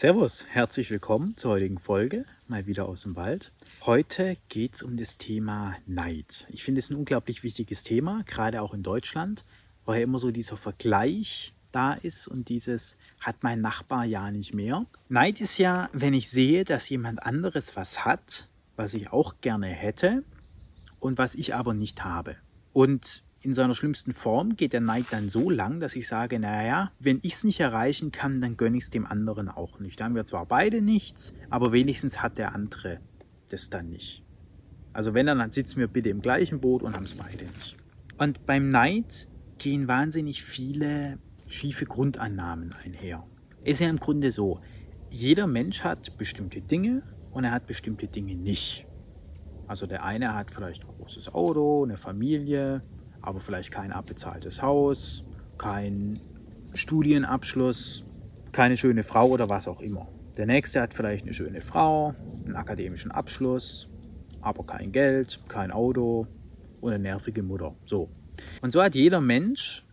Servus, herzlich willkommen zur heutigen Folge, mal wieder aus dem Wald. Heute geht es um das Thema Neid. Ich finde es ein unglaublich wichtiges Thema, gerade auch in Deutschland, weil ja immer so dieser Vergleich da ist und dieses hat mein Nachbar ja nicht mehr. Neid ist ja, wenn ich sehe, dass jemand anderes was hat, was ich auch gerne hätte und was ich aber nicht habe. Und in seiner schlimmsten Form geht der Neid dann so lang, dass ich sage, naja, wenn ich es nicht erreichen kann, dann gönne ich es dem anderen auch nicht. Da haben wir zwar beide nichts, aber wenigstens hat der andere das dann nicht. Also wenn, dann sitzen wir bitte im gleichen Boot und haben es beide nicht. Und beim Neid gehen wahnsinnig viele schiefe Grundannahmen einher. Ist ja im Grunde so, jeder Mensch hat bestimmte Dinge und er hat bestimmte Dinge nicht. Also der eine hat vielleicht ein großes Auto, eine Familie, aber vielleicht kein abbezahltes Haus, kein Studienabschluss, keine schöne Frau oder was auch immer. Der nächste hat vielleicht eine schöne Frau, einen akademischen Abschluss, aber kein Geld, kein Auto und eine nervige Mutter. So. Und so hat jeder Mensch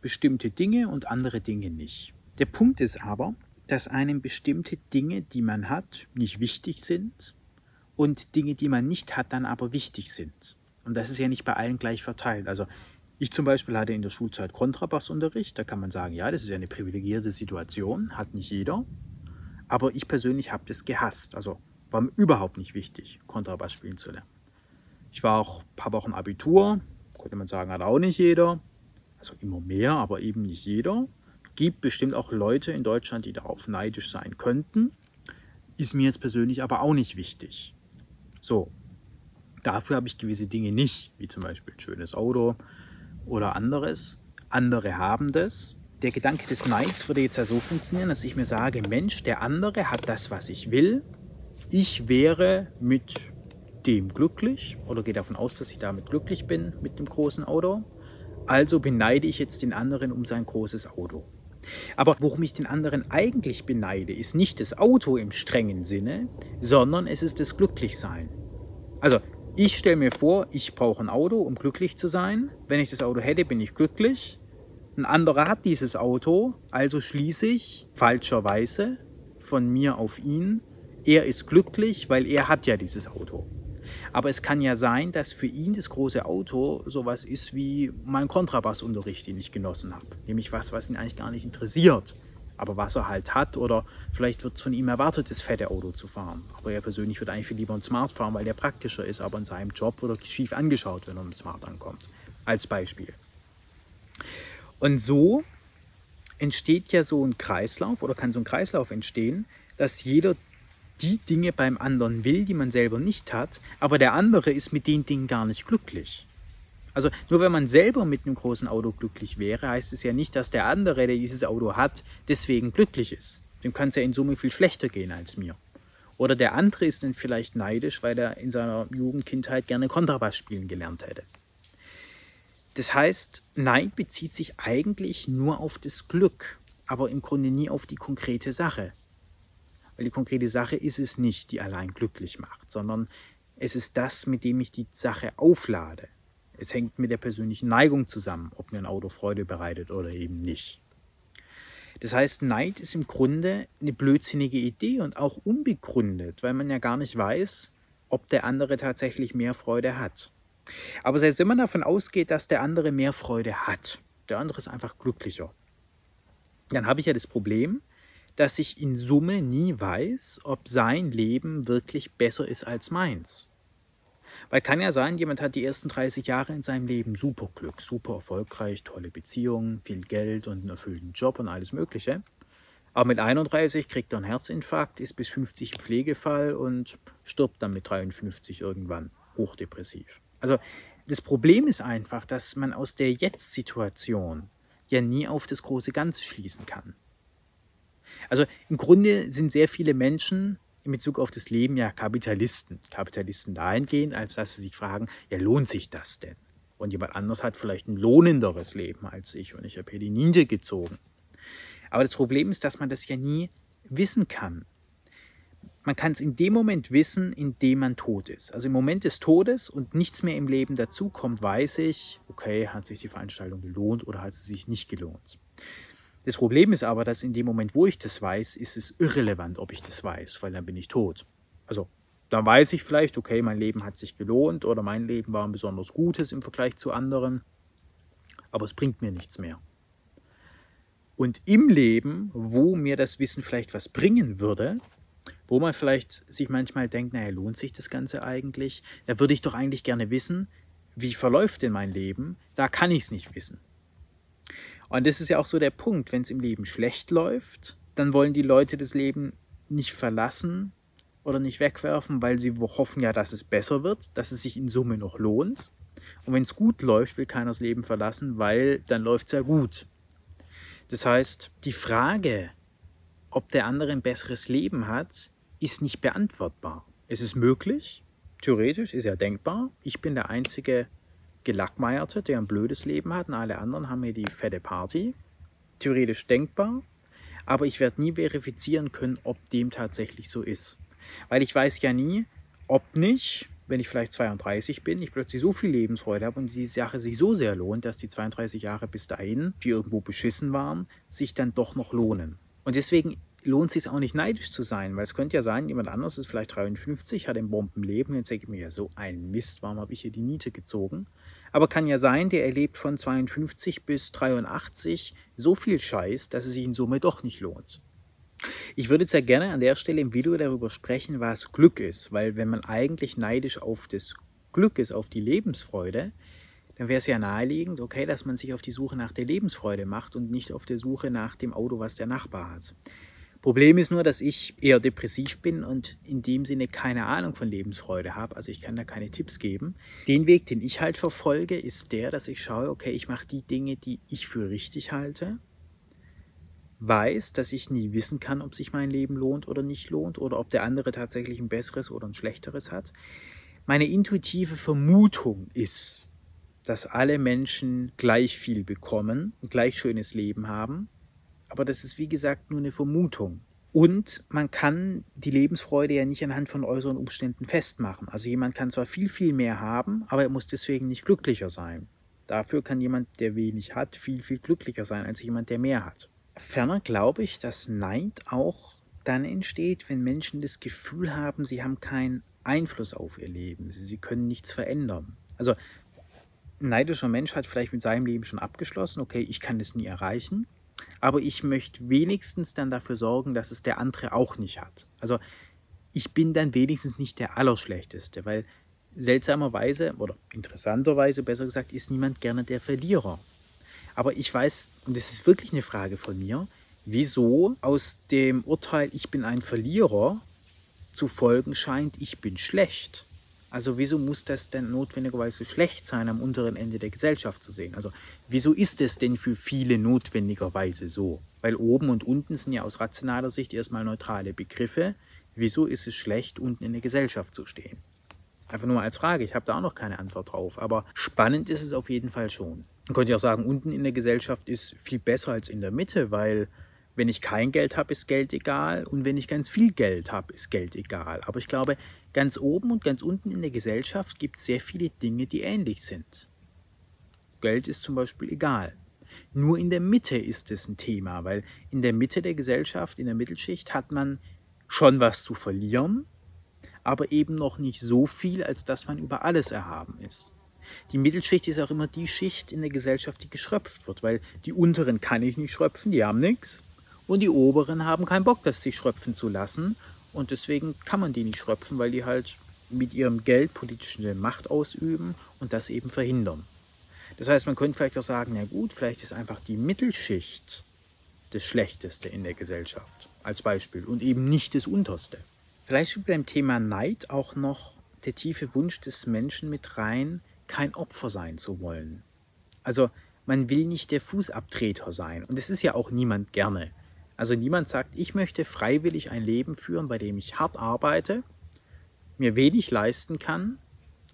bestimmte Dinge und andere Dinge nicht. Der Punkt ist aber, dass einem bestimmte Dinge, die man hat, nicht wichtig sind und Dinge, die man nicht hat, dann aber wichtig sind. Und das ist ja nicht bei allen gleich verteilt. Also ich zum Beispiel hatte in der Schulzeit Kontrabassunterricht. Da kann man sagen, ja, das ist ja eine privilegierte Situation, hat nicht jeder. Aber ich persönlich habe das gehasst. Also war mir überhaupt nicht wichtig, Kontrabass spielen zu lernen. Ich war auch ein paar Wochen Abitur, könnte man sagen, hat auch nicht jeder. Also immer mehr, aber eben nicht jeder. Gibt bestimmt auch Leute in Deutschland, die darauf neidisch sein könnten. Ist mir jetzt persönlich aber auch nicht wichtig. So, Dafür habe ich gewisse Dinge nicht, wie zum Beispiel ein schönes Auto oder anderes. Andere haben das. Der Gedanke des Neids würde jetzt ja so funktionieren, dass ich mir sage, Mensch, der andere hat das, was ich will. Ich wäre mit dem glücklich oder gehe davon aus, dass ich damit glücklich bin mit dem großen Auto. Also beneide ich jetzt den anderen um sein großes Auto. Aber worum ich den anderen eigentlich beneide, ist nicht das Auto im strengen Sinne, sondern es ist das Glücklichsein. Also ich stelle mir vor, ich brauche ein Auto, um glücklich zu sein. Wenn ich das Auto hätte, bin ich glücklich. Ein anderer hat dieses Auto, also schließe ich falscherweise von mir auf ihn. Er ist glücklich, weil er hat ja dieses Auto. Aber es kann ja sein, dass für ihn das große Auto sowas ist wie mein Kontrabassunterricht, den ich genossen habe. Nämlich was, was ihn eigentlich gar nicht interessiert aber was er halt hat oder vielleicht wird es von ihm erwartet, das fette Auto zu fahren. Aber er persönlich würde eigentlich viel lieber ein Smart fahren, weil der praktischer ist, aber in seinem Job wird er schief angeschaut, wenn er mit Smart ankommt. Als Beispiel. Und so entsteht ja so ein Kreislauf oder kann so ein Kreislauf entstehen, dass jeder die Dinge beim anderen will, die man selber nicht hat, aber der andere ist mit den Dingen gar nicht glücklich. Also nur wenn man selber mit einem großen Auto glücklich wäre, heißt es ja nicht, dass der andere, der dieses Auto hat, deswegen glücklich ist. Dem kann es ja in Summe viel schlechter gehen als mir. Oder der andere ist dann vielleicht neidisch, weil er in seiner Jugendkindheit gerne Kontrabass spielen gelernt hätte. Das heißt, Neid bezieht sich eigentlich nur auf das Glück, aber im Grunde nie auf die konkrete Sache. Weil die konkrete Sache ist es nicht, die allein glücklich macht, sondern es ist das, mit dem ich die Sache auflade. Es hängt mit der persönlichen Neigung zusammen, ob mir ein Auto Freude bereitet oder eben nicht. Das heißt, Neid ist im Grunde eine blödsinnige Idee und auch unbegründet, weil man ja gar nicht weiß, ob der andere tatsächlich mehr Freude hat. Aber selbst wenn man davon ausgeht, dass der andere mehr Freude hat, der andere ist einfach glücklicher, dann habe ich ja das Problem, dass ich in Summe nie weiß, ob sein Leben wirklich besser ist als meins. Weil kann ja sein, jemand hat die ersten 30 Jahre in seinem Leben super Glück, super erfolgreich, tolle Beziehungen, viel Geld und einen erfüllten Job und alles Mögliche. Aber mit 31 kriegt er einen Herzinfarkt, ist bis 50 im Pflegefall und stirbt dann mit 53 irgendwann hochdepressiv. Also das Problem ist einfach, dass man aus der Jetzt-Situation ja nie auf das große Ganze schließen kann. Also im Grunde sind sehr viele Menschen in Bezug auf das Leben ja Kapitalisten. Kapitalisten dahingehend, als dass sie sich fragen, ja, lohnt sich das denn? Und jemand anders hat vielleicht ein lohnenderes Leben als ich und ich habe hier die Niete gezogen. Aber das Problem ist, dass man das ja nie wissen kann. Man kann es in dem Moment wissen, in dem man tot ist. Also im Moment des Todes und nichts mehr im Leben dazukommt, weiß ich, okay, hat sich die Veranstaltung gelohnt oder hat sie sich nicht gelohnt. Das Problem ist aber, dass in dem Moment, wo ich das weiß, ist es irrelevant, ob ich das weiß, weil dann bin ich tot. Also dann weiß ich vielleicht, okay, mein Leben hat sich gelohnt oder mein Leben war ein besonders gutes im Vergleich zu anderen, aber es bringt mir nichts mehr. Und im Leben, wo mir das Wissen vielleicht was bringen würde, wo man vielleicht sich manchmal denkt, naja, lohnt sich das Ganze eigentlich? Da würde ich doch eigentlich gerne wissen, wie verläuft denn mein Leben? Da kann ich es nicht wissen. Und das ist ja auch so der Punkt, wenn es im Leben schlecht läuft, dann wollen die Leute das Leben nicht verlassen oder nicht wegwerfen, weil sie hoffen ja, dass es besser wird, dass es sich in Summe noch lohnt. Und wenn es gut läuft, will keiner das Leben verlassen, weil dann läuft es ja gut. Das heißt, die Frage, ob der andere ein besseres Leben hat, ist nicht beantwortbar. Es ist möglich, theoretisch ist ja denkbar. Ich bin der einzige Gelackmeierte, der ein blödes Leben hat und alle anderen haben hier die fette Party. Theoretisch denkbar, aber ich werde nie verifizieren können, ob dem tatsächlich so ist. Weil ich weiß ja nie, ob nicht, wenn ich vielleicht 32 bin, ich plötzlich so viel Lebensfreude habe und die Sache sich so sehr lohnt, dass die 32 Jahre bis dahin, die irgendwo beschissen waren, sich dann doch noch lohnen. Und deswegen lohnt es sich auch nicht neidisch zu sein, weil es könnte ja sein, jemand anderes ist vielleicht 53, hat ein Bombenleben, jetzt denke ich mir ja so ein Mist, warum habe ich hier die Niete gezogen? Aber kann ja sein, der erlebt von 52 bis 83 so viel Scheiß, dass es sich in Summe doch nicht lohnt. Ich würde ja gerne an der Stelle im Video darüber sprechen, was Glück ist, weil wenn man eigentlich neidisch auf das Glück ist, auf die Lebensfreude, dann wäre es ja naheliegend, okay, dass man sich auf die Suche nach der Lebensfreude macht und nicht auf der Suche nach dem Auto, was der Nachbar hat. Problem ist nur, dass ich eher depressiv bin und in dem Sinne keine Ahnung von Lebensfreude habe. Also ich kann da keine Tipps geben. Den Weg, den ich halt verfolge, ist der, dass ich schaue, okay, ich mache die Dinge, die ich für richtig halte. Weiß, dass ich nie wissen kann, ob sich mein Leben lohnt oder nicht lohnt oder ob der andere tatsächlich ein besseres oder ein schlechteres hat. Meine intuitive Vermutung ist, dass alle Menschen gleich viel bekommen, ein gleich schönes Leben haben aber das ist wie gesagt nur eine Vermutung. Und man kann die Lebensfreude ja nicht anhand von äußeren Umständen festmachen. Also jemand kann zwar viel, viel mehr haben, aber er muss deswegen nicht glücklicher sein. Dafür kann jemand, der wenig hat, viel, viel glücklicher sein als jemand, der mehr hat. Ferner glaube ich, dass Neid auch dann entsteht, wenn Menschen das Gefühl haben, sie haben keinen Einfluss auf ihr Leben. Sie können nichts verändern. Also ein neidischer Mensch hat vielleicht mit seinem Leben schon abgeschlossen, okay, ich kann das nie erreichen aber ich möchte wenigstens dann dafür sorgen, dass es der andere auch nicht hat. Also ich bin dann wenigstens nicht der Allerschlechteste, weil seltsamerweise oder interessanterweise besser gesagt ist niemand gerne der Verlierer. Aber ich weiß, und das ist wirklich eine Frage von mir, wieso aus dem Urteil, ich bin ein Verlierer, zu folgen scheint, ich bin schlecht. Also wieso muss das denn notwendigerweise schlecht sein, am unteren Ende der Gesellschaft zu sehen? Also wieso ist es denn für viele notwendigerweise so? Weil oben und unten sind ja aus rationaler Sicht erstmal neutrale Begriffe. Wieso ist es schlecht, unten in der Gesellschaft zu stehen? Einfach nur mal als Frage, ich habe da auch noch keine Antwort drauf, aber spannend ist es auf jeden Fall schon. Man könnte ja auch sagen, unten in der Gesellschaft ist viel besser als in der Mitte, weil wenn ich kein Geld habe, ist Geld egal und wenn ich ganz viel Geld habe, ist Geld egal. Aber ich glaube, Ganz oben und ganz unten in der Gesellschaft gibt es sehr viele Dinge, die ähnlich sind. Geld ist zum Beispiel egal. Nur in der Mitte ist es ein Thema, weil in der Mitte der Gesellschaft, in der Mittelschicht, hat man schon was zu verlieren, aber eben noch nicht so viel, als dass man über alles erhaben ist. Die Mittelschicht ist auch immer die Schicht in der Gesellschaft, die geschröpft wird, weil die unteren kann ich nicht schröpfen, die haben nichts. Und die oberen haben keinen Bock, das sich schröpfen zu lassen und deswegen kann man die nicht schröpfen, weil die halt mit ihrem Geld politische Macht ausüben und das eben verhindern. Das heißt, man könnte vielleicht auch sagen, na gut, vielleicht ist einfach die Mittelschicht das Schlechteste in der Gesellschaft als Beispiel und eben nicht das Unterste. Vielleicht spielt beim Thema Neid auch noch der tiefe Wunsch des Menschen mit rein, kein Opfer sein zu wollen. Also man will nicht der Fußabtreter sein und es ist ja auch niemand gerne. Also niemand sagt, ich möchte freiwillig ein Leben führen, bei dem ich hart arbeite, mir wenig leisten kann,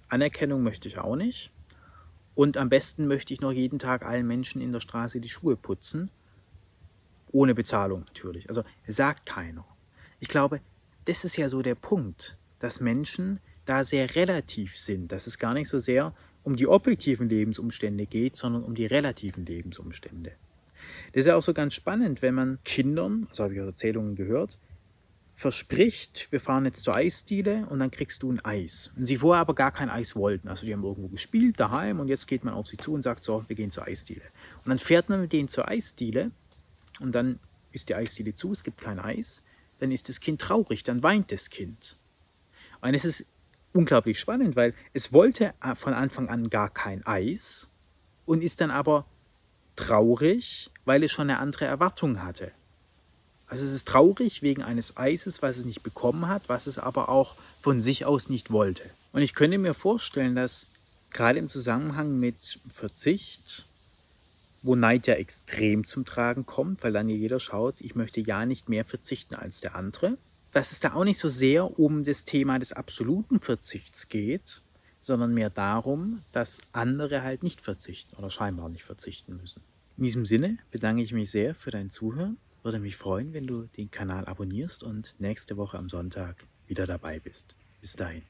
Anerkennung möchte ich auch nicht und am besten möchte ich noch jeden Tag allen Menschen in der Straße die Schuhe putzen, ohne Bezahlung natürlich. Also sagt keiner. Ich glaube, das ist ja so der Punkt, dass Menschen da sehr relativ sind, dass es gar nicht so sehr um die objektiven Lebensumstände geht, sondern um die relativen Lebensumstände. Das ist ja auch so ganz spannend, wenn man Kindern, so habe ich aus Erzählungen gehört, verspricht, wir fahren jetzt zur Eisdiele und dann kriegst du ein Eis. Und sie vorher aber gar kein Eis wollten. Also die haben irgendwo gespielt daheim und jetzt geht man auf sie zu und sagt so, wir gehen zur Eisdiele. Und dann fährt man mit denen zur Eisdiele und dann ist die Eisdiele zu, es gibt kein Eis. Dann ist das Kind traurig, dann weint das Kind. Und es ist unglaublich spannend, weil es wollte von Anfang an gar kein Eis und ist dann aber traurig, weil es schon eine andere Erwartung hatte. Also es ist traurig wegen eines Eises, was es nicht bekommen hat, was es aber auch von sich aus nicht wollte. Und ich könnte mir vorstellen, dass gerade im Zusammenhang mit Verzicht, wo Neid ja extrem zum Tragen kommt, weil dann jeder schaut, ich möchte ja nicht mehr verzichten als der andere, dass es da auch nicht so sehr um das Thema des absoluten Verzichts geht, sondern mehr darum, dass andere halt nicht verzichten oder scheinbar nicht verzichten müssen. In diesem Sinne bedanke ich mich sehr für dein Zuhören würde mich freuen, wenn du den Kanal abonnierst und nächste Woche am Sonntag wieder dabei bist. Bis dahin.